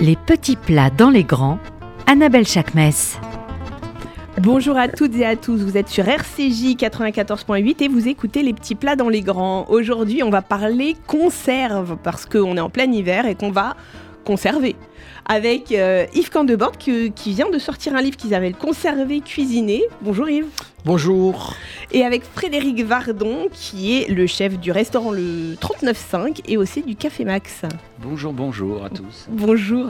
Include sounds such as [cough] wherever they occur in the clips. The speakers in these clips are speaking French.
Les petits plats dans les grands, Annabelle Chakmes. Bonjour à toutes et à tous, vous êtes sur RCJ 94.8 et vous écoutez les petits plats dans les grands. Aujourd'hui, on va parler conserve parce qu'on est en plein hiver et qu'on va conserver. Avec euh, Yves Candebord qui, qui vient de sortir un livre qui s'appelle Conserver, cuisiner. Bonjour Yves. Bonjour. Et avec Frédéric Vardon qui est le chef du restaurant le 39.5 et aussi du Café Max. Bonjour, bonjour à tous. Bonjour.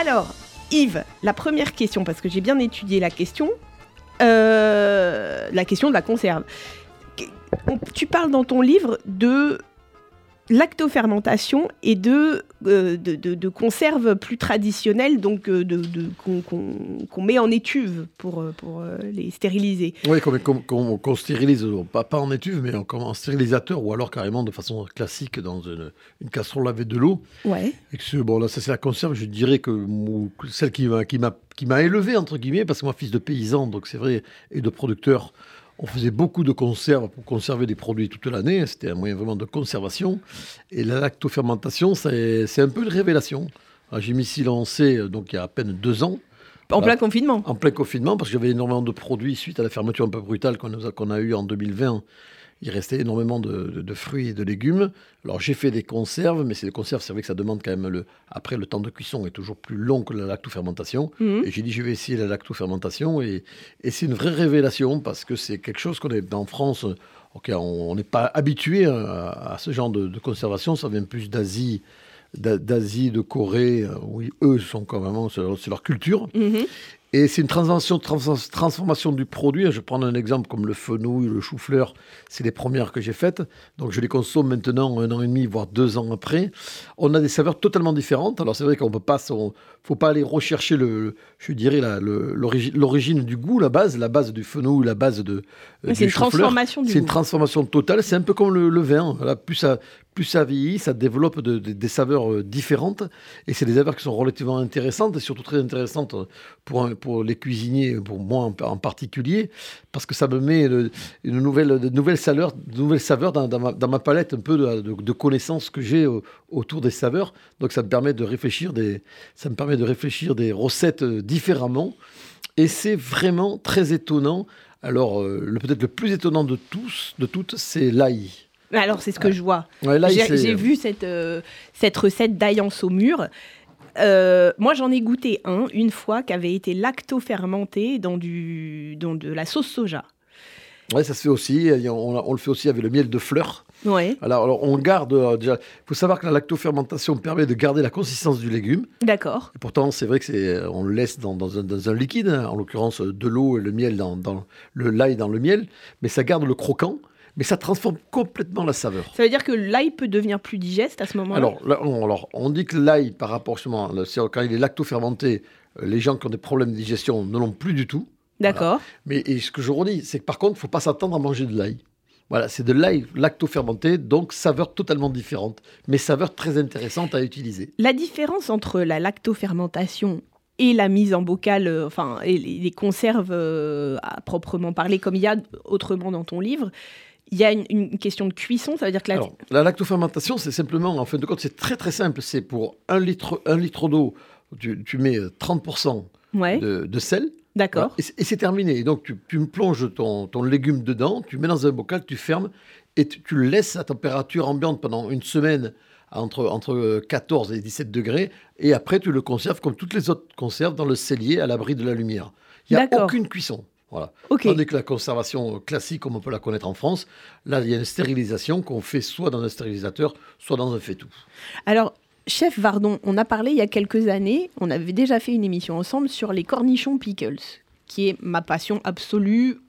Alors, Yves, la première question, parce que j'ai bien étudié la question, euh, la question de la conserve. Tu parles dans ton livre de lactofermentation et de, de, de, de, conserve plus traditionnelles donc euh, de, qu'on qu met en étuve pour, euh, pour euh, les stériliser. Oui, qu'on qu qu stérilise, pas, pas en étuve, mais en, en, stérilisateur ou alors carrément de façon classique dans une, une casserole avec de l'eau. Ouais. Et que bon, là, ça c'est la conserve, je dirais que celle qui m'a qui m'a élevé, entre guillemets, parce que moi, fils de paysan, donc c'est vrai, et de producteur, on faisait beaucoup de conserves pour conserver des produits toute l'année. C'était un moyen vraiment de conservation. Et la lactofermentation, c'est un peu une révélation. J'ai mis s'y lancé donc il y a à peine deux ans. En plein confinement En plein confinement, parce que j'avais énormément de produits suite à la fermeture un peu brutale qu'on a, qu a eue en 2020 il restait énormément de, de, de, fruits et de légumes. Alors j'ai fait des conserves, mais c'est des conserves, c'est vrai que ça demande quand même le. Après, le temps de cuisson est toujours plus long que la lactofermentation. Mmh. Et j'ai dit, je vais essayer la lactofermentation. Et, et c'est une vraie révélation parce que c'est quelque chose qu'on est en France. On n'est pas habitué à, à, ce genre de, de, conservation. Ça vient plus d'Asie, d'Asie, de Corée. Oui, eux sont quand même, c'est leur culture. Mmh. Et c'est une transformation, trans transformation du produit. Je prends un exemple comme le fenouil, le chou-fleur. C'est les premières que j'ai faites. Donc je les consomme maintenant un an et demi, voire deux ans après. On a des saveurs totalement différentes. Alors c'est vrai qu'on peut pas, faut pas aller rechercher le, je dirais l'origine du goût, la base, la base du fenouil, la base de. Euh, c'est une transformation du C'est une transformation totale. C'est un peu comme le, le vin. Voilà, plus ça, plus ça vieillit, ça développe de, de, des saveurs différentes. Et c'est des saveurs qui sont relativement intéressantes et surtout très intéressantes pour, pour les cuisiniers, pour moi en, particulier, parce que ça me met une nouvelle, de nouvelles saveurs, dans, ma, palette un peu de, connaissances que j'ai autour des saveurs. Donc ça me permet de réfléchir des, ça me permet de réfléchir des recettes différemment. Et c'est vraiment très étonnant. Alors, euh, peut-être le plus étonnant de tous, de toutes, c'est l'ail. Alors, c'est ce que ouais. je vois. Ouais, J'ai vu cette, euh, cette recette d'ail en saumure. Euh, moi, j'en ai goûté un une fois qui avait été lacto-fermenté dans, du, dans de la sauce soja. Oui, ça se fait aussi. On, on, le fait aussi avec le miel de fleurs. Ouais. Alors, alors, on garde euh, déjà. Il faut savoir que la lactofermentation permet de garder la consistance du légume. D'accord. Pourtant, c'est vrai que c'est on le laisse dans, dans, un, dans, un, liquide, hein, en l'occurrence de l'eau et le miel dans, dans le l'ail dans le miel, mais ça garde le croquant. Mais ça transforme complètement la saveur. Ça veut dire que l'ail peut devenir plus digeste à ce moment-là? Alors, là, on, alors, on dit que l'ail, par rapport justement, quand il est lactofermenté, les gens qui ont des problèmes de digestion ne l'ont plus du tout. D'accord. Voilà. Mais ce que je redis, c'est que par contre, il ne faut pas s'attendre à manger de l'ail. Voilà, c'est de l'ail lacto-fermenté, donc saveur totalement différente, mais saveur très intéressante à utiliser. La différence entre la lacto-fermentation et la mise en bocal, euh, enfin, et les, les conserves euh, à proprement parler, comme il y a autrement dans ton livre, il y a une, une, question de cuisson, ça veut dire que la... Alors, la lactofermentation, c'est simplement, en fin de compte, c'est très très simple. C'est pour un litre, un litre d'eau, tu, tu, mets 30% ouais. de, de sel. D'accord. Voilà, et, c'est terminé. Et donc, tu, tu plonges ton, ton, légume dedans, tu mets dans un bocal, tu fermes et tu, tu, le laisses à température ambiante pendant une semaine entre, entre 14 et 17 degrés. Et après, tu le conserves comme toutes les autres conserves dans le cellier à l'abri de la lumière. Il n'y a aucune cuisson. Voilà. Okay. Tandis que la conservation classique, comme on peut la connaître en France, là, il y a une stérilisation qu'on fait soit dans un stérilisateur, soit dans un faitout. Alors, chef Vardon, on a parlé il y a quelques années, on avait déjà fait une émission ensemble sur les cornichons pickles, qui est ma passion absolue,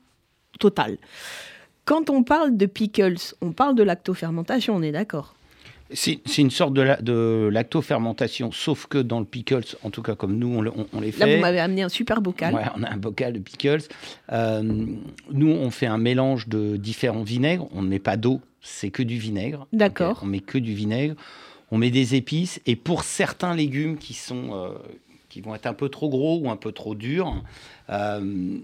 totale. Quand on parle de pickles, on parle de lactofermentation, on est d'accord? C'est une sorte de, la, de lactofermentation, sauf que dans le pickles, en tout cas comme nous, on, on, on les fait. Là, vous m'avez amené un super bocal. Ouais, on a un bocal de pickles. Euh, nous, on fait un mélange de différents vinaigres. On ne met pas d'eau, c'est que du vinaigre. D'accord. Okay on met que du vinaigre. On met des épices. Et pour certains légumes qui, sont, euh, qui vont être un peu trop gros ou un peu trop durs, euh,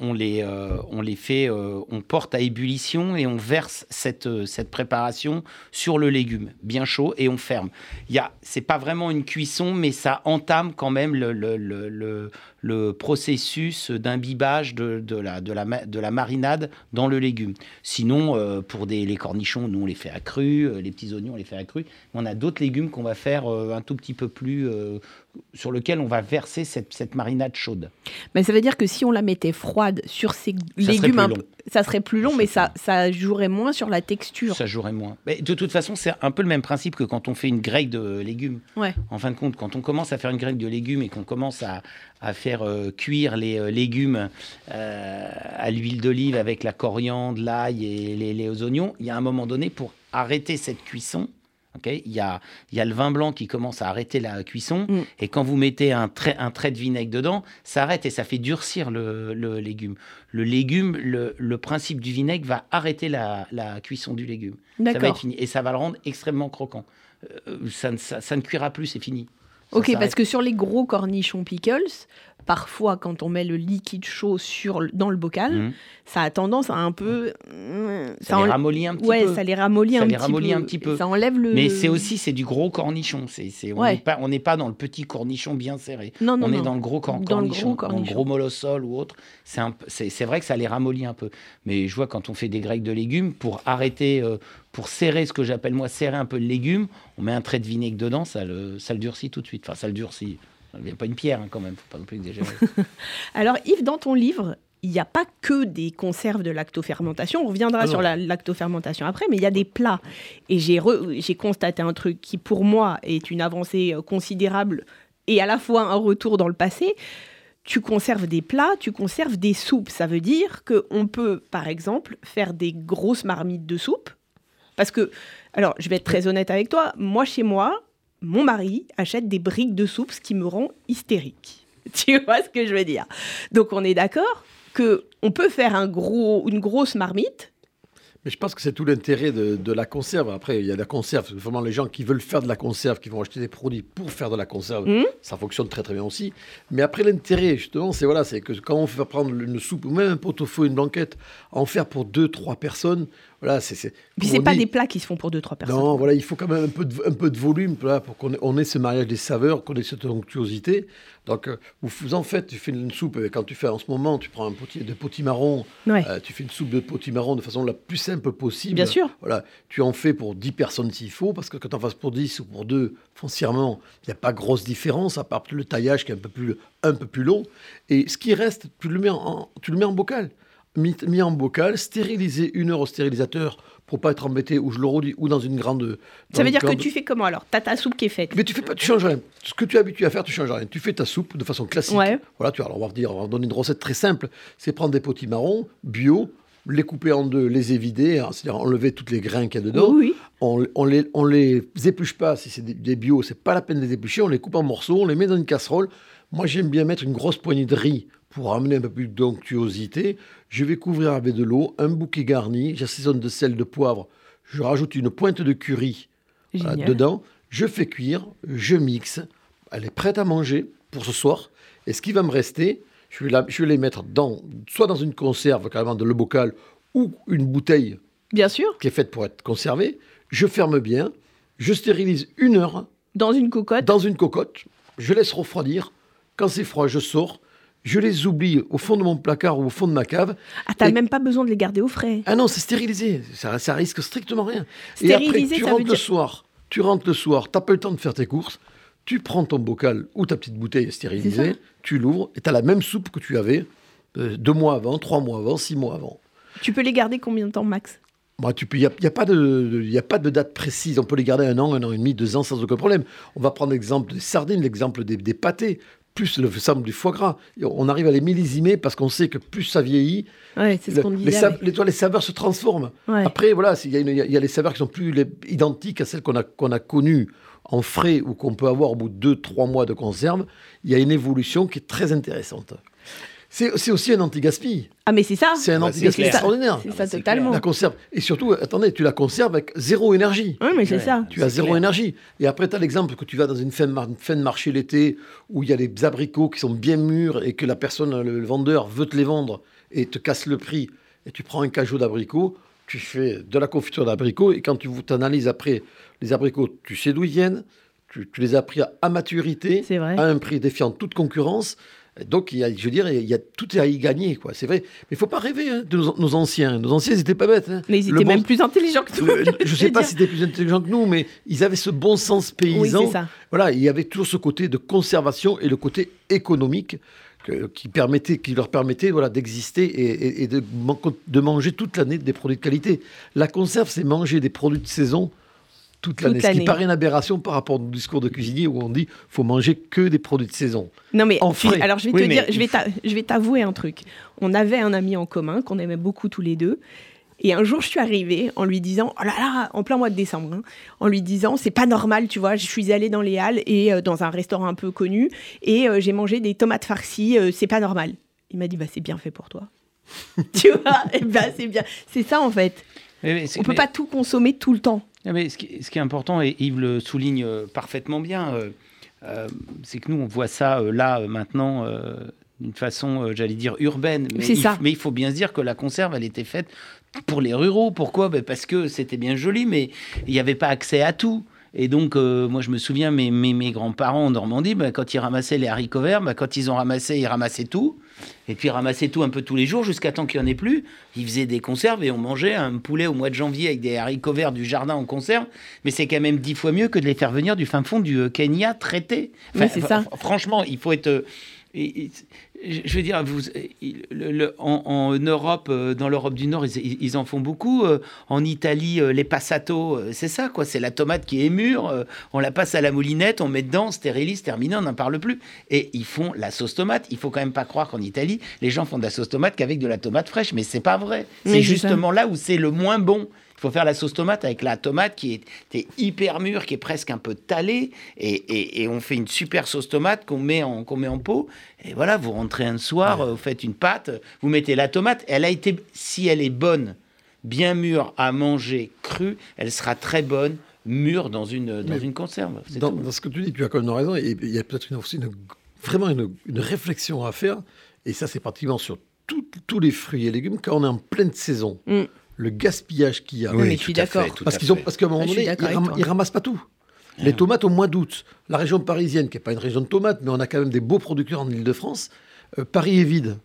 on les, euh, on les fait, euh, on porte à ébullition et on verse cette, euh, cette préparation sur le légume, bien chaud, et on ferme. Il y a, c'est pas vraiment une cuisson, mais ça entame quand même le, le, le, le- processus d'imbibage de, de la, de, la, ma- de la marinade dans le légume. Sinon, euh, pour des, les cornichons, nous on les fait à cru, euh, les petits oignons on les fait à cru. On a d'autres légumes qu'on va faire euh, un tout petit peu plus, euh, sur lequel on va verser cette, cette marinade chaude. Mais ça veut dire que si on la mettait froide sur ces légumes, ça serait plus long, mais ça, ça jouerait moins sur la texture. Ça jouerait moins. Mais de toute façon, c'est un peu le même principe que quand on fait une grille de légumes. Ouais. En fin de compte, quand on commence à faire une grille de légumes et qu'on commence à, à faire euh, cuire les euh, légumes euh, à l'huile d'olive avec la coriandre, l'ail et les, les oignons, il y a un moment donné pour arrêter cette cuisson. il, y a, il y a le vin blanc qui commence à arrêter la cuisson Mm. et quand vous mettez un trait, un trait de vinaigre dedans, ça arrête et ça fait durcir le, le légume. Le légume, le, le principe du vinaigre va arrêter la, la cuisson du légume. Ça va être fini. Et ça va le rendre extrêmement croquant. Ça, ne, ça- ça ne cuira plus, c'est fini. Ça Ok, parce que sur les gros cornichons pickles, parfois quand on met le liquide chaud sur, dans le bocal, Mhm. ça a tendance à un peu. ça, en- les ramollit un petit ouais, peu. ça les ramollit Ça un les petit ramollit un petit peu. Ça enlève le. Mais c'est aussi c'est du gros cornichon. C'est, c'est- on Ouais. n'est pas on n'est pas dans le petit cornichon bien serré. Non, non, on non. est dans le gros cor- Dans le cornichon, gros dans le cornichon. gros molosol ou autre. C'est, c'est vrai que ça les ramollit un peu. Mais je vois quand on fait des grecs de légumes, pour arrêter, euh, pour serrer ce que j'appelle moi serrer un peu le légume, on met un trait de vinaigre dedans, ça le, ça le durcit tout de suite. Enfin, ça le durcit. Il n'y a pas une pierre hein, quand même, faut pas non plus exagérer. [laughs] Alors, Yves, dans ton livre, il n'y a pas que des conserves de lactofermentation. On reviendra Ah sur la lactofermentation après, mais il y a des plats. Et j'ai constaté un truc qui, pour moi, est une avancée euh, considérable et à la fois un retour dans le passé. Tu conserves des plats, tu conserves des soupes. Ça veut dire qu'on peut, par exemple, faire des grosses marmites de soupe. Parce que, alors, je vais être très honnête avec toi, moi, chez moi, mon mari achète des briques de soupe, ce qui me rend hystérique. [laughs] Tu vois ce que je veux dire? Donc, on est d'accord que on peut faire un gros, une grosse marmite. Mais je pense que c'est tout l'intérêt de, de la conserve. Après, il y a la conserve. Vraiment, les gens qui veulent faire de la conserve, qui vont acheter des produits pour faire de la conserve, Mhm. ça fonctionne très très bien aussi. Mais après, l'intérêt, justement, c'est voilà, c'est que quand on fait prendre une soupe ou même un pot-au-feu, une blanquette, en faire pour deux, trois personnes, voilà, c'est. Puis c'est pas dit- des plats qui se font pour deux trois personnes. Non, voilà, il faut quand même un peu de, un peu de volume pour qu'on ait, on ait ce mariage des saveurs, qu'on ait cette onctuosité. Donc, euh, vous, en faites, tu fais une soupe, euh, quand tu fais en ce moment, tu prends un potier de potimarron, Ouais. euh, tu fais une soupe de potimarron de façon la plus simple possible. Bien sûr. Voilà, tu en fais pour 10 personnes s'il faut, parce que quand on fasse pour 10 ou pour 2, foncièrement, il n'y a pas grosse différence, à part le taillage qui est un peu plus, un peu plus long. Et ce qui reste, tu le mets en, en- tu le mets en bocal. Mis, mis en bocal, stérilisé une heure au stérilisateur pour pas être embêté, ou je le redis, ou dans une grande. dans Ça veut dire que tu fais comment alors? T'as ta soupe qui est faite. mais tu fais pas, tu changes rien. Ce que tu es habitué à faire, tu changes rien. Tu fais ta soupe de façon classique. Ouais. Voilà, tu alors on va dire, on va donner une recette très simple. C'est prendre des potimarrons bio, les couper en deux, les évider, hein, c'est-à-dire enlever toutes les grains qu'il y a dedans. Oui, oui. On, on les, on les épluche pas. Si c'est des, des bio, c'est pas la peine de les éplucher. On les coupe en morceaux, on les met dans une casserole. Moi, j'aime bien mettre une grosse poignée de riz pour amener un peu plus d'onctuosité. Je vais couvrir avec de l'eau, un bouquet garni. J'assaisonne de sel, de poivre. Je rajoute une pointe de curry Génial. dedans. Je fais cuire, je mixe. Elle est prête à manger pour ce soir. Et ce qui va me rester, je vais, la- je vais les mettre dans, soit dans une conserve, carrément dans le bocal, ou une bouteille Bien sûr. qui est faite pour être conservée. Je ferme bien. Je stérilise une heure Dans une cocotte. dans une cocotte. Je laisse refroidir. Quand c'est froid, je sors. Je les oublie au fond de mon placard ou au fond de ma cave. Ah, t'as Et- même pas besoin de les garder au frais. Ah non, c'est stérilisé. Ça, ça risque strictement rien. Et après, Stérilisé, tu rentres le soir. Tu rentres le soir. T'as pas le temps de faire tes courses. Tu prends ton bocal ou ta petite bouteille stérilisée. Tu l'ouvres et tu as la même soupe que tu avais euh, deux mois avant, trois mois avant, six mois avant. Tu peux les garder combien de temps max? Moi, tu peux. Il n'y a, y a pas de, de- y a pas de date précise. On peut les garder un an, un an et demi, deux ans sans aucun problème. On va prendre l'exemple des sardines, l'exemple des, des pâtés, plus le exemple du foie gras. On arrive à les millisimer parce qu'on sait que plus ça vieillit, Ouais, ce les, disait. sa- ouais. les, saveurs se transforment. Ouais. Après, voilà, il y, a une- il y a les saveurs qui sont plus les- identiques à celles qu'on a, qu'on a connues en frais ou qu'on peut avoir au bout de deux, trois mois de conserve. Il y a une évolution qui est très intéressante. C'est aussi un anti-gaspi. Ah, mais c'est ça. C'est un bah, c'est anti-gaspi clair. extraordinaire. C'est Ah, ça bah, totalement. La conserve. Et surtout, attendez, tu la conserves avec zéro énergie. Oui, mais c'est Ouais. ça. Tu as zéro clair. énergie. Et après, tu as l'exemple que tu vas dans une fin de, mar- fin de marché l'été où il y a des abricots qui sont bien mûrs et que la personne, le, le vendeur, veut te les vendre et te casse le prix, et tu prends un cajou d'abricot, tu fais de la confiture d'abricot, et quand tu analyses après les abricots, tu sais d'où ils viennent, tu, les as pris à, maturité, à un prix défiant toute concurrence. Donc, il y a, je veux dire, il y a tout à y gagner, quoi. C'est vrai. Mais il faut pas rêver hein, de nos, anciens. Nos anciens, ils n'étaient pas bêtes. Hein. Mais ils étaient même plus intelligents que nous. [laughs] je ne sais pas s'ils étaient plus intelligents que nous, mais ils avaient ce bon sens paysan. Oui, ça. Voilà, il y avait toujours ce côté de conservation et le côté économique qui, permettait, qui leur permettait voilà, d'exister et, de, de manger toute l'année des produits de qualité. La conserve, c'est manger des produits de saison toute l'année. Ce qui paraît une aberration par rapport au discours de cuisinier où on dit faut manger que des produits de saison. Non mais en alors je vais te dire, je vais t'avouer un truc. On avait un ami en commun qu'on aimait beaucoup tous les deux. Et un jour, je suis arrivée en lui disant, oh là là, en plein mois de décembre, hein, en lui disant, c'est pas normal, tu vois, je suis allée dans les Halles et euh, dans un restaurant un peu connu et euh, j'ai mangé des tomates farcies, euh, c'est pas normal. Il m'a dit, bah c'est bien fait pour toi. [laughs] tu vois, et bah c'est bien, c'est ça en fait. On peut pas tout consommer tout le temps. Ah, mais ce, qui, est important, et Yves le souligne euh, parfaitement bien, euh, euh, c'est que nous, on voit ça là, maintenant, d'une façon, j'allais dire, urbaine. Mais, il, mais il faut bien se dire que la conserve, elle était faite pour les ruraux. Pourquoi? Ben Parce que c'était bien joli, mais il n'y avait pas accès à tout. Et donc, moi, je me souviens, mes, mes, mes grands-parents en Normandie, ben, quand ils ramassaient les haricots verts, ben, quand ils ont ramassé, ils ramassaient tout. Et puis ramasser tout un peu tous les jours jusqu'à temps qu'il n'y en ait plus. Ils faisaient des conserves et on mangeait un poulet au mois de janvier avec des haricots verts du jardin en conserve. Mais c'est quand même dix fois mieux que de les faire venir du fin fond du euh, Kenya traité. c'est ça. Franchement, il faut être je veux dire, vous, en, Europe, euh, dans l'Europe du Nord, ils, en font beaucoup. Euh, en Italie, les passato, c'est ça, quoi. C'est la tomate qui est mûre. On la passe à la moulinette, on met dedans, stérilise, terminé, on n'en parle plus. Et ils font la sauce tomate. Il faut quand même pas croire qu'en Italie, les gens font de la sauce tomate qu'avec de la tomate fraîche. Mais c'est pas vrai. C'est justement là où c'est le moins bon. Il faut faire la sauce tomate avec la tomate qui est, hyper mûre, qui est presque un peu talée, et, on fait une super sauce tomate qu'on met, en, met en pot. Et voilà, vous rentrez un soir, vous faites une pâte, vous mettez la tomate. Elle a été, si elle est bonne, bien mûre à manger crue, elle sera très bonne mûre dans une, dans une conserve. Dans, ce que tu dis, tu as quand même raison. Et il y a peut-être aussi vraiment une, réflexion à faire. Et ça, c'est pratiquement sur tous les fruits et légumes quand on est en pleine saison. Mm le gaspillage qu'il y a. Oui, je suis d'accord. Parce qu'ils ont, parce qu'à un moment donné, ils, ramassent pas tout. Les tomates au mois d'août, la région parisienne, qui n'est pas une région de tomates, mais on a quand même des beaux producteurs en Ile-de-France. Euh, Paris est vide.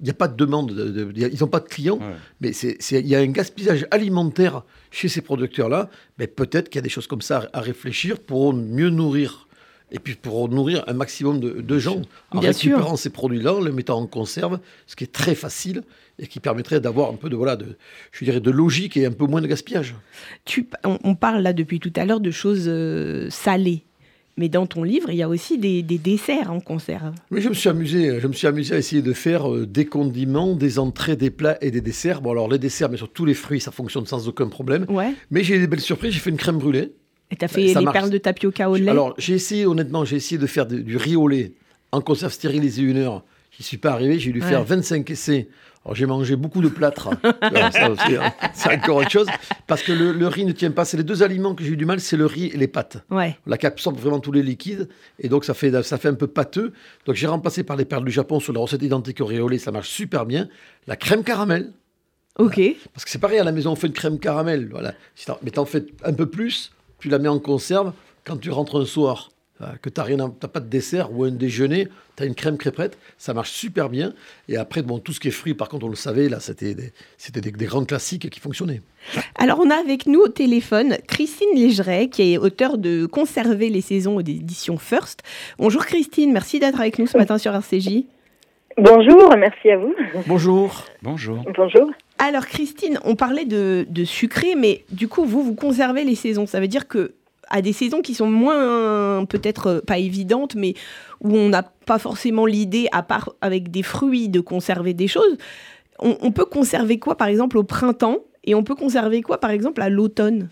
Il n'y a pas de demande, ils n'ont pas de clients, mais il y a un gaspillage alimentaire chez ces producteurs-là. Mais peut-être qu'il y a des choses comme ça à réfléchir pour mieux nourrir et puis pour nourrir un maximum de, gens en récupérant ces produits-là, en les mettant en conserve, ce qui est très facile et qui permettrait d'avoir un peu de voilà de je dirais de logique et un peu moins de gaspillage. Tu, on, parle là depuis tout à l'heure de choses euh, salées. Mais dans ton livre, il y a aussi des, desserts en conserve. Oui, je me suis amusé. Je me suis amusé à essayer de faire euh, des condiments, des entrées, des plats et des desserts. Bon, alors les desserts, mais sur tous les fruits, ça fonctionne sans aucun problème. Ouais. Mais j'ai des belles surprises. J'ai fait une crème brûlée. Et as fait les perles de tapioca au lait Alors, j'ai essayé, honnêtement, j'ai essayé de faire du riz au lait en conserve stérilisée une heure. Je suis pas arrivé, j'ai dû faire 25 essais. Alors, j'ai mangé beaucoup de plâtre. [laughs] Hein. c'est encore autre chose. Parce que le, riz ne tient pas. C'est les deux aliments que j'ai eu du mal, c'est le riz et les pâtes. Ouais. La qui absorbe vraiment tous les liquides. Et donc, ça fait, ça fait un peu pâteux. Donc, j'ai remplacé par les perles du Japon sur la recette identique au riz au lait. Ça marche super bien. La crème caramel. Ok. Parce que c'est pareil, à la maison, on fait une crème caramel. Voilà. Mais t'en fais un peu plus tu la mets en conserve. Quand tu rentres un soir, que tu n'as pas de dessert ou un déjeuner, tu as une crème crêpette, ça marche super bien. Et après, bon, tout ce qui est fruits, par contre, on le savait, là, c'était des, c'était des, grands classiques qui fonctionnaient. Alors, on a avec nous au téléphone Christine Légeret, qui est auteure de Conserver les saisons d'édition First. Bonjour Christine, merci d'être avec nous ce matin sur RCJ. Bonjour, merci à vous. Bonjour. Bonjour. Bonjour. Alors Christine, on parlait de, sucré, mais du coup, vous, vous conservez les saisons. Ça veut dire que à des saisons qui sont moins, peut-être euh, pas évidentes, mais où on n'a pas forcément l'idée, à part avec des fruits, de conserver des choses, on peut conserver quoi, par exemple, au printemps? Et on peut conserver quoi, par exemple, à l'automne?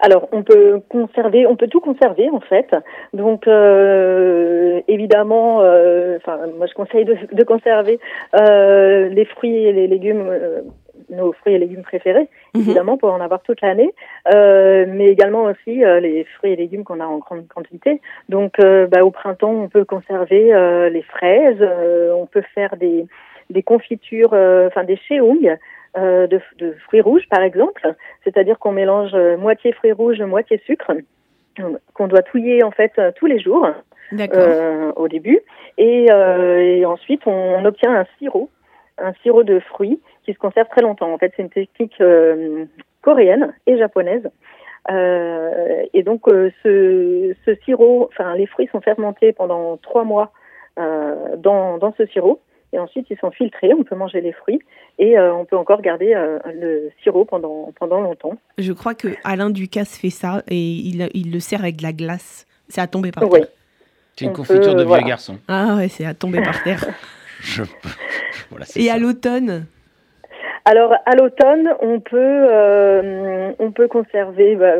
Alors, on peut conserver, on peut tout conserver en fait. Donc, euh, évidemment, euh, enfin, moi je conseille de, de conserver euh, les fruits et les légumes, euh, nos fruits et légumes préférés, mhm. évidemment, pour en avoir toute l'année, euh, mais également aussi les fruits et légumes qu'on a en grande quantité. Donc, bah, au printemps, on peut conserver les fraises, on peut faire des des confitures, enfin des chéouilles de, de, fruits rouges par exemple, c'est-à-dire qu'on mélange moitié fruits rouges, moitié sucre, qu'on doit touiller en fait tous les jours au début, et, et ensuite on obtient un sirop, un sirop de fruits qui se conserve très longtemps. En fait, c'est une technique coréenne et japonaise. Euh, et donc euh, ce, ce, sirop, enfin les fruits sont fermentés pendant trois mois euh, dans, dans, ce sirop. Et ensuite, ils sont filtrés, on peut manger les fruits et euh, on peut encore garder euh, le sirop pendant, pendant longtemps. Je crois que Alain Ducasse fait ça et il, il le sert avec de la glace. C'est à tomber par terre. C'est une confiture de vieux garçon. Ah ouais, c'est à tomber par terre. [laughs] Je... [laughs] Voilà, et ça. à l'automne? Alors à l'automne, on peut euh, on peut conserver bah,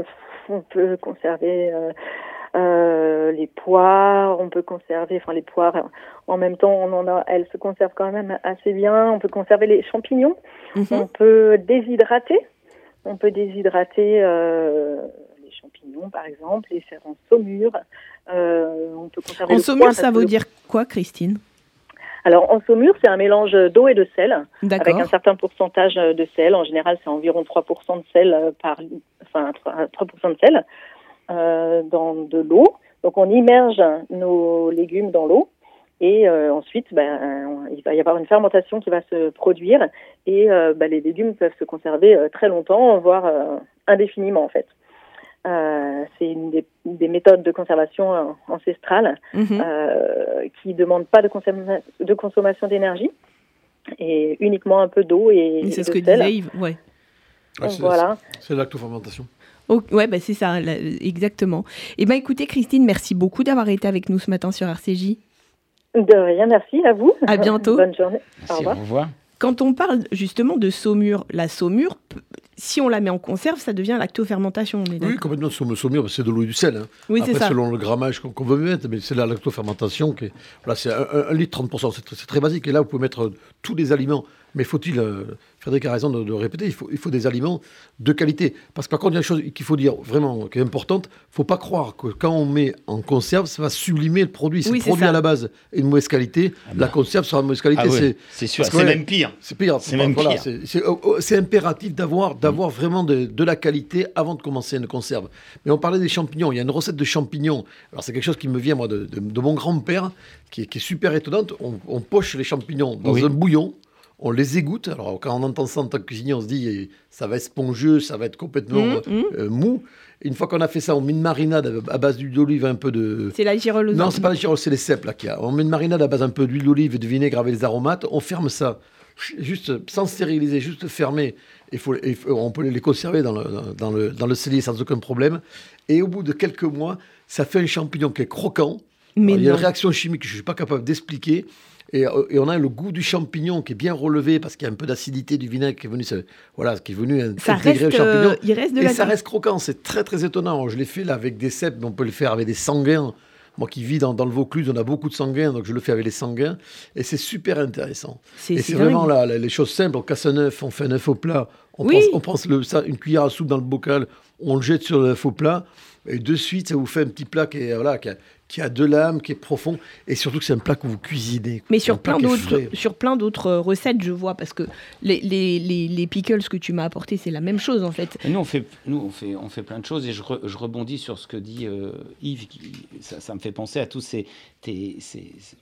on peut conserver euh, euh, les poires, on peut conserver enfin les poires en même temps on en a elles se conservent quand même assez bien, on peut conserver les champignons, mhm. on peut déshydrater, on peut déshydrater les champignons par exemple, les faire en saumure, on peut conserver En saumure, ça veut dire quoi Christine? Alors en saumure, c'est un mélange d'eau et de sel, avec un certain pourcentage de sel. En général, c'est environ 3% de sel euh, par, enfin 3% de sel. euh, dans de l'eau. Donc on immerge nos légumes dans l'eau et euh, ensuite, ben, il va y avoir une fermentation qui va se produire et ben, les légumes peuvent se conserver très longtemps, voire indéfiniment en fait. Euh, c'est une des, des, méthodes de conservation euh, ancestrale mhm. euh, qui ne demande pas de, de consommation d'énergie et uniquement un peu d'eau et, c'est ce que disait Yves, ouais. voilà. C'est lactofermentation. Oh, ouais, bah c'est ça, exactement. Et eh ben écoutez, Christine, merci beaucoup d'avoir été avec nous ce matin sur RCJ. De rien, merci à vous. À bientôt. Bonne journée. au revoir. Au revoir. Quand on parle justement de saumure, la saumure, si on la met en conserve, ça devient lactofermentation. oui, complètement. Saumure, c'est de l'eau et du sel. Hein. Oui, c'est ça. Selon le grammage qu'on veut mettre, mais c'est la lactofermentation qui est. Voilà, c'est un, litre 30%. C'est très basique. Et là, vous pouvez mettre tous les aliments. Mais faut-il, euh, Frédéric a raison de, répéter, il faut, il faut des aliments de qualité. Parce que par contre, il y a une chose qu'il faut dire vraiment qui est importante, il ne faut pas croire que quand on met en conserve, ça va sublimer le produit. C'est le produit à la base est de mauvaise qualité, ah la bah. conserve sera de mauvaise qualité. Ah c'est sûr, c'est même pire. C'est pire. C'est même voilà, oh, oh, C'est impératif d'avoir d'avoir vraiment de, de, la qualité avant de commencer une conserve. Mais on parlait des champignons, il y a une recette de champignons. Alors c'est quelque chose qui me vient moi de, de mon grand-père, qui, qui, est super étonnante. On, poche les champignons dans un bouillon on les égoutte. Alors, quand on entend ça en tant que cuisinier, on se dit, eh, ça va être spongieux, ça va être complètement mmh, mmh. Euh, mou. une fois qu'on a fait ça, on met une marinade à base d'huile d'olive, un peu de. C'est la girole Non, c'est pas la girole, c'est les cèpes là qu'il y a. On met une marinade à base un peu d'huile d'olive et de vinaigre avec les aromates. On ferme ça, juste sans stériliser, juste fermer. Il faut, on peut les conserver dans le, dans, le, dans le cellier sans aucun problème. Et au bout de quelques mois, ça fait un champignon qui est croquant. Mais il y a une réaction chimique que je ne suis pas capable d'expliquer. Euh, et, on a le goût du champignon qui est bien relevé parce qu'il y a un peu d'acidité du vinaigre qui est venu, voilà, qui est venu intégrer le champignon. Euh, il reste de et ça reste croquant, c'est très très étonnant. Je l'ai fait là avec des cèpes, mais on peut le faire avec des sanguins. Moi qui vis dans, le Vaucluse, on a beaucoup de sanguins, donc je le fais avec les sanguins. Et c'est super intéressant. et c'est vraiment là, les choses simples. On casse un œuf, on fait un œuf au plat. On prend le, ça, une cuillère à soupe dans le bocal, on le jette sur l'œuf au plat. Et de suite, ça vous fait un petit plat qui, est, voilà, qui, a, qui a de l'âme, qui est profond, et surtout que c'est un plat que vous cuisinez. Mais sur plein, d'autres, sur plein d'autres euh, recettes, je vois, parce que les, les, les, pickles que tu m'as apporté, c'est la même chose en fait. nous, on fait, nous on, fait, on fait plein de choses, et je, je rebondis sur ce que dit euh, Yves, qui, ça, me fait penser à tous ces...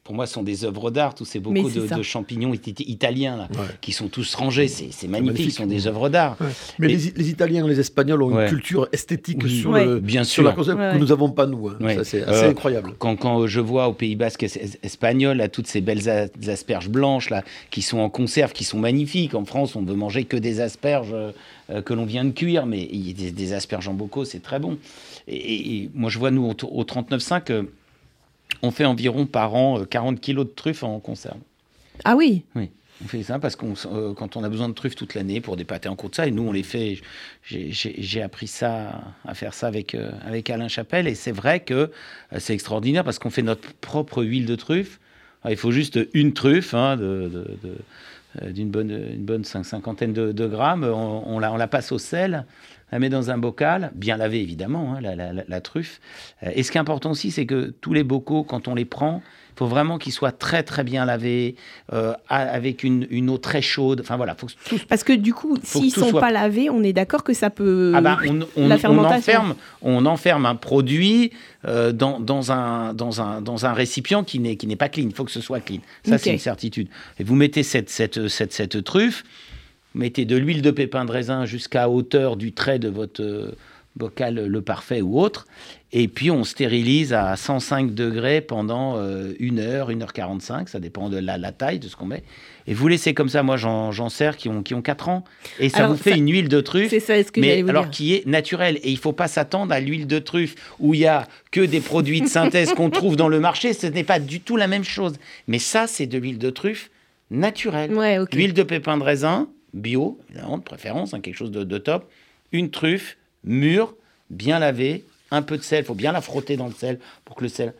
pour moi, ce sont des œuvres d'art, tous ces beaucoup de, champignons italiens là, qui sont tous rangés, c'est, magnifique, ce sont des œuvres d'art. Mais les, les, Italiens, les Espagnols ont une culture esthétique sur, le, Bien sûr. la concept que nous n'avons pas nous. Hein. c'est assez euh, incroyable. Quand, je vois au Pays Basque espagnol toutes ces belles asperges blanches là, qui sont en conserve, qui sont magnifiques. En France, on ne veut manger que des asperges euh, que l'on vient de cuire, mais il y a des, des asperges en bocaux, c'est très bon. Et, moi, je vois, nous, au, 39.5, euh, on fait environ par an 40 euh, kilos de truffes en conserve. Ah oui? Oui. On fait ça parce qu'on euh, quand on a besoin de truffes toute l'année pour des pâtés en cours de ça, et nous on les fait. J'ai appris ça à faire ça avec euh, avec Alain Chapelle, et c'est vrai que euh, c'est extraordinaire parce qu'on fait notre propre huile de truffe. il faut juste une truffe hein, de, d'une bonne, une bonne cinquantaine de, grammes. On, la, on, la, passe au sel la met dans un bocal, bien lavé évidemment, hein, la, la- la- la truffe. Euh, et ce qui est important aussi, c'est que tous les bocaux, quand on les prend, il faut vraiment qu'ils soient très très bien lavés, euh, avec une, une eau très chaude. Enfin voilà, faut que tout Parce que du coup, s'ils tout sont soit- pas lavés, on est d'accord que ça peut. Ah bah, on, on- la on enferme, on enferme un produit euh, dans, dans un, dans, un, dans un récipient qui n'est pas clean. Il faut que ce soit clean. Ça, c'est une certitude. Et vous mettez cette, cette, cette, cette truffe, mettez de l'huile de pépin de raisin jusqu'à hauteur du trait de votre euh, bocal Le Parfait ou autre. Et puis, on stérilise à 105 degrés pendant euh, une heure, 1 heure 45. Ça dépend de la, la taille, de ce qu'on met. Et vous laissez comme ça. Moi, j'en j'en sers qui ont, qui ont 4 ans. Et ça Alors, vous fait ça- une huile de truffe C'est ça que mais vous alors dire. qui est naturel. Et il faut pas s'attendre à l'huile de truffe où il y a que des produits de synthèse qu'on trouve dans le marché. Ce n'est pas du tout la même chose. Mais ça, c'est de l'huile de truffe naturelle. Ouais, ok. L'huile de pépin de raisin, bio, évidemment, de préférence, hein, quelque chose de, de top. Une truffe mûre, bien lavée, un peu de sel. Il faut bien la frotter dans le sel pour que le sel.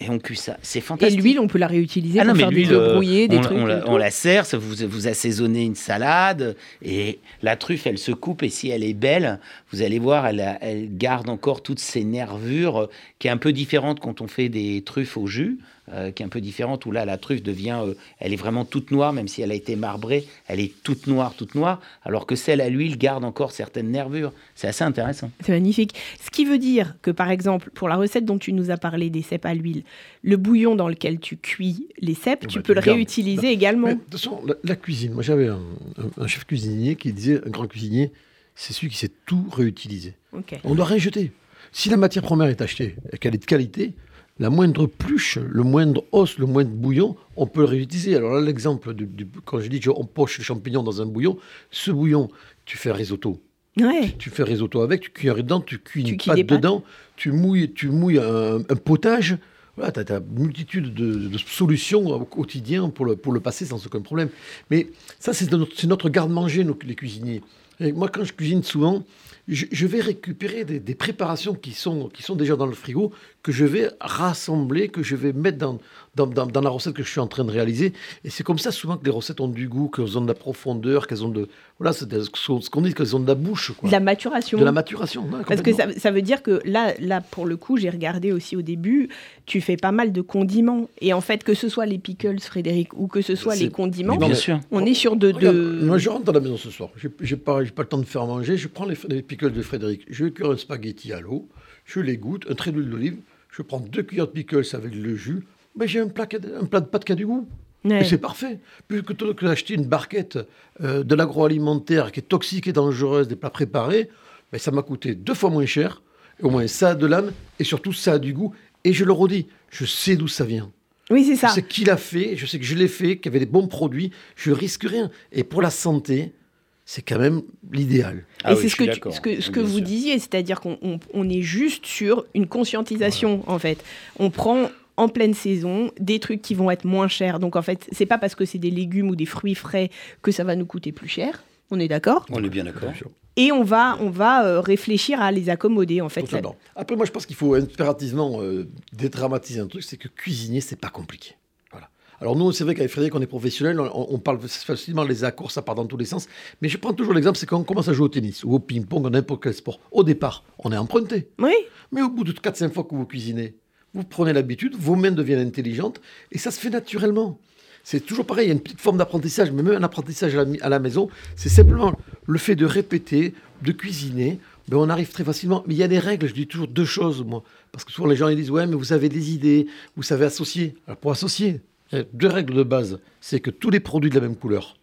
Et on cuit ça. C'est Et fantastique. l'huile, on peut la réutiliser Ah pour non, faire des l'huile, œufs euh, brouillés, des on, trucs. on et la, on la ça vous, vous assaisonnez une salade et la truffe, elle se coupe et si elle est belle, vous allez voir, elle, elle garde encore toutes ses nervures, euh, qui est un peu différente quand on fait des truffes au jus, euh, qui est un peu différente où là la truffe devient, euh, elle est vraiment toute noire, même si elle a été marbrée, elle est toute noire, toute noire, alors que celle à l'huile garde encore certaines nervures. C'est assez intéressant. C'est magnifique. Ce qui veut dire que, par exemple, pour la recette dont tu nous as parlé des cèpes à l'huile, le bouillon dans lequel tu cuis les cèpes, Ah tu bah, peux tu le gardes. réutiliser également. de toute façon, la, la cuisine, moi j'avais un, un- un chef cuisinier qui disait, un grand cuisinier, c'est celui qui sait tout réutiliser. Ok. On ne doit rien jeter. Si la matière première est achetée et qu'elle est de qualité, la moindre pluche, le moindre os, le moindre bouillon, on peut le réutiliser. Alors là, l'exemple, du, du- quand je dis qu'on poche les champignons dans un bouillon, ce bouillon, tu fais un risotto. Ouais. Tu fais un risotto avec, tu cuis un dedans, tu cuis Tu une pâte dedans, tu mouilles, tu mouilles un, un potage. Voilà, tu as, une multitude de, de solutions au quotidien pour le, pour le passer sans aucun problème. Mais ça, c'est notre, garde-manger, nous, les cuisiniers. Et moi, quand je cuisine souvent, je, je vais récupérer des, des préparations qui sont, qui sont déjà dans le frigo, que je vais rassembler, que je vais mettre dans, dans, dans- dans la recette que je suis en train de réaliser. Et c'est comme ça souvent que les recettes ont du goût, qu'elles ont de la profondeur, qu'elles ont de... Voilà, c'est ce qu'on dit, qu'elles ont de la bouche. Quoi. De la maturation. De la maturation. Parce que ça, ça veut dire que là, là, pour le coup, j'ai regardé aussi au début, tu fais pas mal de condiments. Et en fait, que ce soit les pickles, Frédéric, ou que ce soit les condiments, bien sûr. on est sur de... Regarde, de... Moi, je rentre dans la maison ce soir. J'ai pas, j'ai pas le temps de faire manger. Je prends les, les pickles de Frédéric. Je vais cuire un spaghetti à l'eau. Je les goûte, un trait d'huile d'olive. Je prends deux cuillères de pickles avec le jus. Ben, j'ai un plat, un plat de pâtes qui a du goût. Ouais. Et c'est parfait. Plutôt que d'acheter une barquette euh, de l'agroalimentaire qui est toxique et dangereuse, des plats préparés, ben, ça m'a coûté deux fois moins cher. Au moins, ça a de l'âme et surtout, ça a du goût. Et je le redis, je sais d'où ça vient. Oui, c'est ça. Je sais qui l'a fait, je sais que je l'ai fait, qu'il y avait des bons produits, je risque rien. Et pour la santé, c'est quand même l'idéal. Ah et oui, c'est ce que, tu- ce que, ce que vous sûr. disiez, c'est-à-dire qu'on on- on est juste sur une conscientisation, en fait. On prend en pleine saison des trucs qui vont être moins chers. Donc, en fait, c'est pas parce que c'est des légumes ou des fruits frais que ça va nous coûter plus cher. On est d'accord? On est bien d'accord. Et on va, on va euh, réfléchir à les accommoder, en fait. Après, moi, je pense qu'il faut impérativement euh, dédramatiser un truc, c'est que cuisiner, c'est pas compliqué. Alors nous, c'est vrai qu'avec Frédéric, on est professionnel, on, on parle facilement les accords, ça part dans tous les sens. Mais je prends toujours l'exemple, c'est quand on commence à jouer au tennis ou au ping-pong, ou n'importe quel sport. Au départ, on est emprunté. Oui, Mais au bout de 4-5 fois que vous cuisinez, vous prenez l'habitude, vos mains deviennent intelligentes et ça se fait naturellement. C'est toujours pareil, il y a une petite forme d'apprentissage, mais même un apprentissage à la, à maison, c'est simplement le fait de répéter, de cuisiner, ben on arrive très facilement. Mais il y a des règles, je dis toujours deux choses, moi. Parce que souvent les gens ils disent, ouais, mais vous avez des idées, vous savez associer. Alors pour associer, deux règles de base. C'est que tous les produits de la même couleur,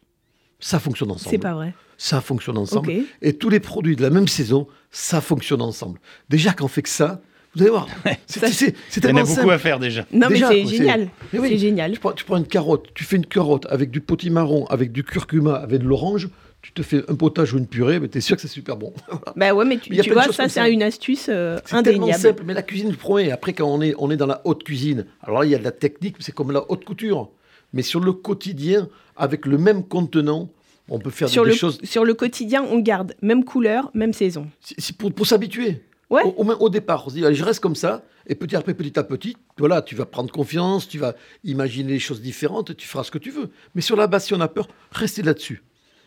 ça fonctionne ensemble. c'est pas vrai. Ça fonctionne ensemble. Et tous les produits de la même saison, ça fonctionne ensemble. Déjà, quand on fait que ça, vous allez voir, [laughs] c'est Ça- c'est- c'est Il y en a beaucoup simple. à faire déjà. Non, Déjà, mais c'est génial. Mais oui. C'est génial. Tu prends, tu prends une carotte, tu fais une carotte avec du potimarron, avec du curcuma, avec de l'orange, tu te fais un potage ou une purée, mais tu es sûr que c'est super bon. [laughs] Bah ouais, mais tu, a tu vois, ça, c'est une astuce euh, C'est tellement indéniable. simple, mais la cuisine, le premier. Après, quand on est, on est dans la haute cuisine, alors là, il y a de la technique, c'est comme la haute couture. Mais sur le quotidien, avec le même contenant, on peut faire Sur des le, choses sur le quotidien, on garde même couleur, même saison. C'est- pour, pour s'habituer. Ouais. Au, au moins au départ, on se dit, allez, je reste comme ça, et petit après, petit à petit, voilà, tu vas prendre confiance, tu vas imaginer des choses différentes, tu feras ce que tu veux. Mais sur la base, si on a peur, restez là-dessus.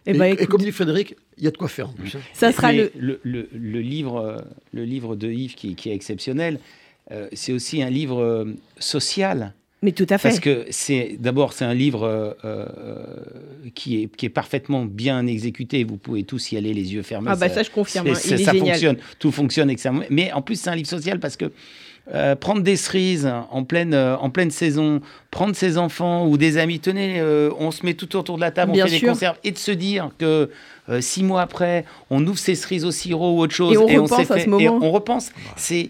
Eh Et, ben, et comme dit Frédéric, il y a de quoi faire en plus. hein. ça sera le. le, le- le livre, euh, le livre de Yves qui, qui est exceptionnel. euh, c'est aussi un livre euh, social. Mais tout à fait. Parce que c'est d'abord c'est un livre euh, qui, est, qui est parfaitement bien exécuté. Vous pouvez tous y aller les yeux fermés. Ah bah ça je confirme, hein, ça génial. fonctionne, tout fonctionne extrêmement. Mais en plus c'est un livre social parce que euh, prendre des cerises en pleine, euh, en pleine saison, prendre ses enfants ou des amis, tenez, euh, on se met tout autour de la table, Bien on fait sûr. des conserves, et de se dire que six mois après, on ouvre ses cerises au sirop ou autre chose, Et on s'est repense à ce et moment. on repense. C'est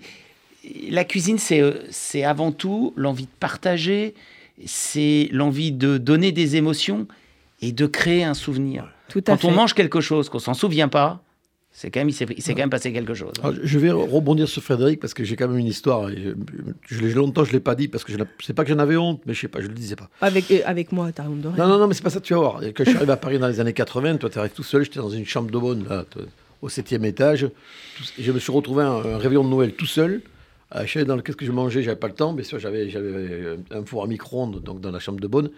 la cuisine, c'est c'est avant tout l'envie de partager, c'est l'envie de donner des émotions et de créer un souvenir. Tout à Quand fait. on mange quelque chose qu'on s'en souvient pas, c'est quand même il s'est il s'est quand même passé quelque chose. Alors, je vais rebondir sur Frédéric parce que j'ai quand même une histoire. et Je, je l'ai- longtemps, je l'ai pas dit parce que je sais pas que j'en avais honte, mais je sais pas, je le disais pas. Avec, euh, avec moi, t'as honte de rien. Non, non, non, mais c'est pas ça, tu vas voir. Quand je suis arrivé à Paris dans les années 80, toi, tu arrives tout seul, j'étais dans une chambre de bonne, là, au septième étage. Et je me suis retrouvé à un, un réveillon de Noël tout seul. Euh, je savais dans lequel que je mangeais, j'avais pas le temps. Bien sûr, j'avais j'avais un four à micro-ondes donc dans la chambre de bonne.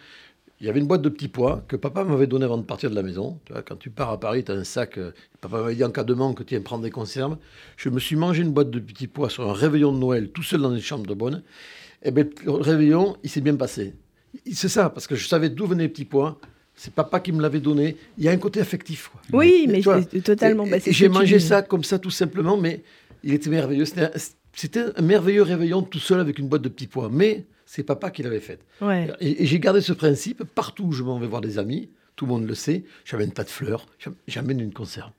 Il y avait une boîte de petits pois que papa m'avait donné avant de partir de la maison. Tu vois, quand tu pars à Paris, tu as un sac. euh, papa m'avait dit en cas de manque que tu viens prendre des conserves. Je me suis mangé une boîte de petits pois sur un réveillon de Noël tout seul dans une chambre de bonne. Et bien, le réveillon, il s'est bien passé. C'est ça, parce que je savais d'où venaient les petits pois. C'est papa qui me l'avait donné. Il y a un côté affectif. quoi. Oui, mais vois, totalement. Et- bah, J'ai mangé ça comme ça, tout simplement, mais il était merveilleux. C'était un, c'était un merveilleux réveillon tout seul avec une boîte de petits pois. Mais c'est papa qui l'avait fait. Ouais. Et, et j'ai gardé ce principe partout où je m'en vais voir des amis. Tout le monde le sait. J'amène tas de fleurs. j'am- J'amène une conserve.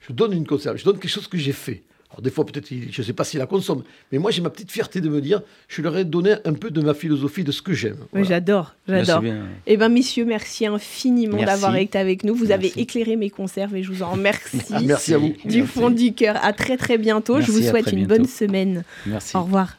Je donne une conserve. Je donne quelque chose que j'ai fait. Alors des fois, peut-être, je ne sais pas s'il la consomme. Mais moi, j'ai ma petite fierté de me dire, je leur ai donné un peu de ma philosophie, de ce que j'aime. Voilà. J'adore, j'adore. Eh bien, messieurs, merci infiniment d'avoir été avec nous. Vous avez éclairé mes conserves et je vous en remercie. [laughs] Merci à vous. Du Merci. fond du cœur. À très très bientôt. je vous souhaite une bientôt. bonne semaine. Merci. Au revoir.